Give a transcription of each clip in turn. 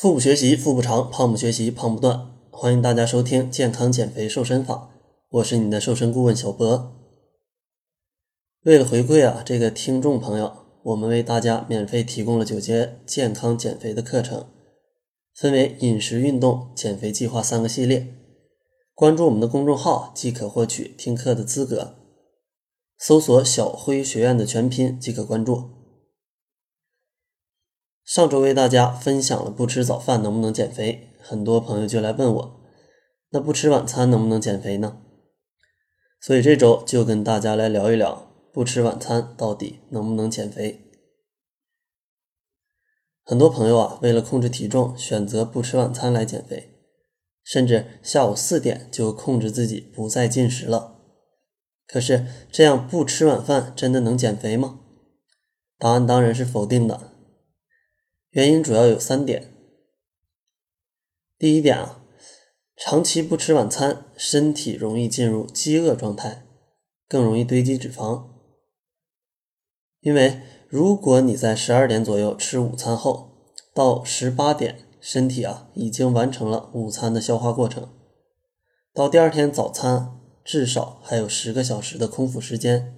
腹部学习腹部长，胖不学习胖不断。欢迎大家收听健康减肥瘦身法，我是你的瘦身顾问小博。为了回馈啊这个听众朋友，我们为大家免费提供了九节健康减肥的课程，分为饮食、运动、减肥计划三个系列。关注我们的公众号即可获取听课的资格，搜索“小辉学院”的全拼即可关注。上周为大家分享了不吃早饭能不能减肥，很多朋友就来问我，那不吃晚餐能不能减肥呢？所以这周就跟大家来聊一聊，不吃晚餐到底能不能减肥？很多朋友啊，为了控制体重，选择不吃晚餐来减肥，甚至下午四点就控制自己不再进食了。可是这样不吃晚饭真的能减肥吗？答案当然是否定的。原因主要有三点。第一点啊，长期不吃晚餐，身体容易进入饥饿状态，更容易堆积脂肪。因为如果你在十二点左右吃午餐后，到十八点，身体啊已经完成了午餐的消化过程，到第二天早餐至少还有十个小时的空腹时间，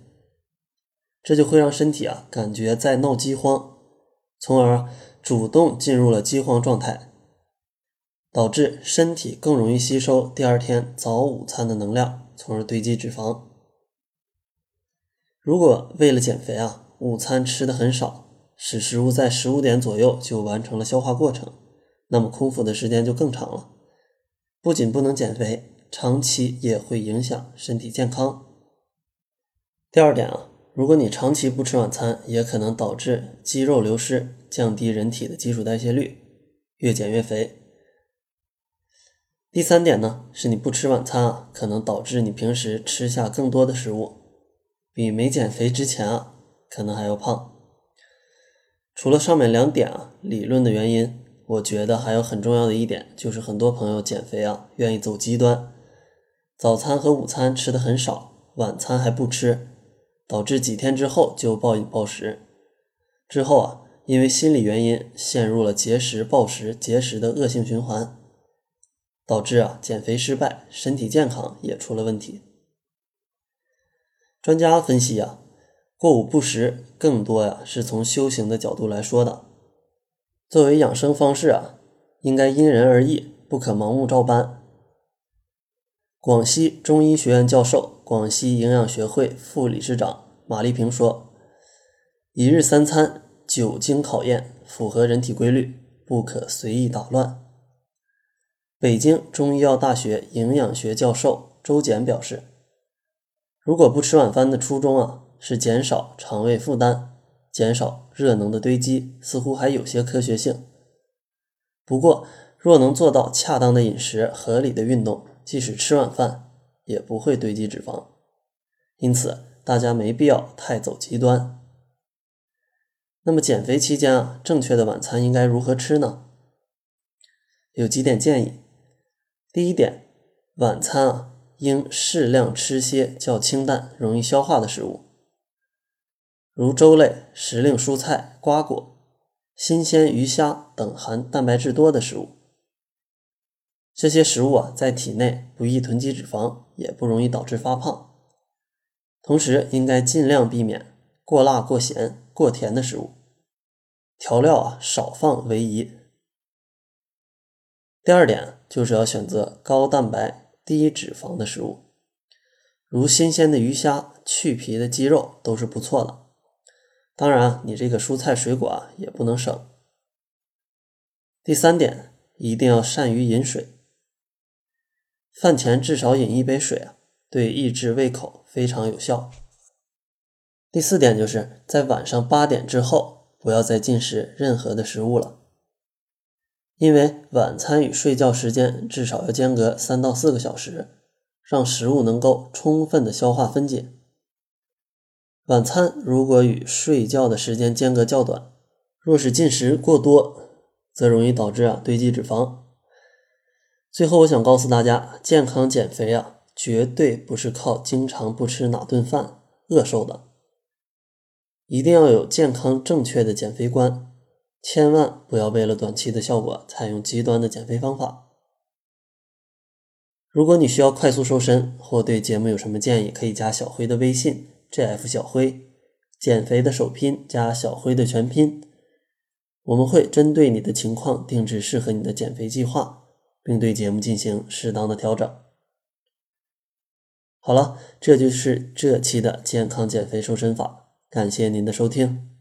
这就会让身体啊感觉在闹饥荒，从而。主动进入了饥荒状态，导致身体更容易吸收第二天早午餐的能量，从而堆积脂肪。如果为了减肥啊，午餐吃的很少，使食物在十五点左右就完成了消化过程，那么空腹的时间就更长了，不仅不能减肥，长期也会影响身体健康。第二点啊。如果你长期不吃晚餐，也可能导致肌肉流失，降低人体的基础代谢率，越减越肥。第三点呢，是你不吃晚餐啊，可能导致你平时吃下更多的食物，比没减肥之前啊，可能还要胖。除了上面两点啊，理论的原因，我觉得还有很重要的一点，就是很多朋友减肥啊，愿意走极端，早餐和午餐吃的很少，晚餐还不吃。导致几天之后就暴饮暴食，之后啊，因为心理原因陷入了节食暴食节食的恶性循环，导致啊减肥失败，身体健康也出了问题。专家分析啊，过午不食更多呀是从修行的角度来说的，作为养生方式啊，应该因人而异，不可盲目照搬。广西中医学院教授。广西营养学会副理事长马丽萍说：“一日三餐久经考验，符合人体规律，不可随意打乱。”北京中医药大学营养学教授周简表示：“如果不吃晚饭的初衷啊是减少肠胃负担，减少热能的堆积，似乎还有些科学性。不过，若能做到恰当的饮食、合理的运动，即使吃晚饭。”也不会堆积脂肪，因此大家没必要太走极端。那么减肥期间啊，正确的晚餐应该如何吃呢？有几点建议。第一点，晚餐啊应适量吃些较清淡、容易消化的食物，如粥类、时令蔬菜、瓜果、新鲜鱼虾等含蛋白质多的食物。这些食物啊，在体内不易囤积脂肪，也不容易导致发胖。同时，应该尽量避免过辣、过咸、过甜的食物，调料啊少放为宜。第二点就是要选择高蛋白、低脂肪的食物，如新鲜的鱼虾、去皮的鸡肉都是不错的。当然，你这个蔬菜水果啊也不能省。第三点，一定要善于饮水。饭前至少饮一杯水啊，对抑制胃口非常有效。第四点就是在晚上八点之后不要再进食任何的食物了，因为晚餐与睡觉时间至少要间隔三到四个小时，让食物能够充分的消化分解。晚餐如果与睡觉的时间间隔较短，若是进食过多，则容易导致啊堆积脂肪。最后，我想告诉大家，健康减肥啊，绝对不是靠经常不吃哪顿饭饿瘦的，一定要有健康正确的减肥观，千万不要为了短期的效果采用极端的减肥方法。如果你需要快速瘦身，或对节目有什么建议，可以加小辉的微信：gf 小辉，减肥的首拼加小辉的全拼。我们会针对你的情况定制适合你的减肥计划，并对节目进行适当的调整。好了，这就是这期的健康减肥瘦身法，感谢您的收听。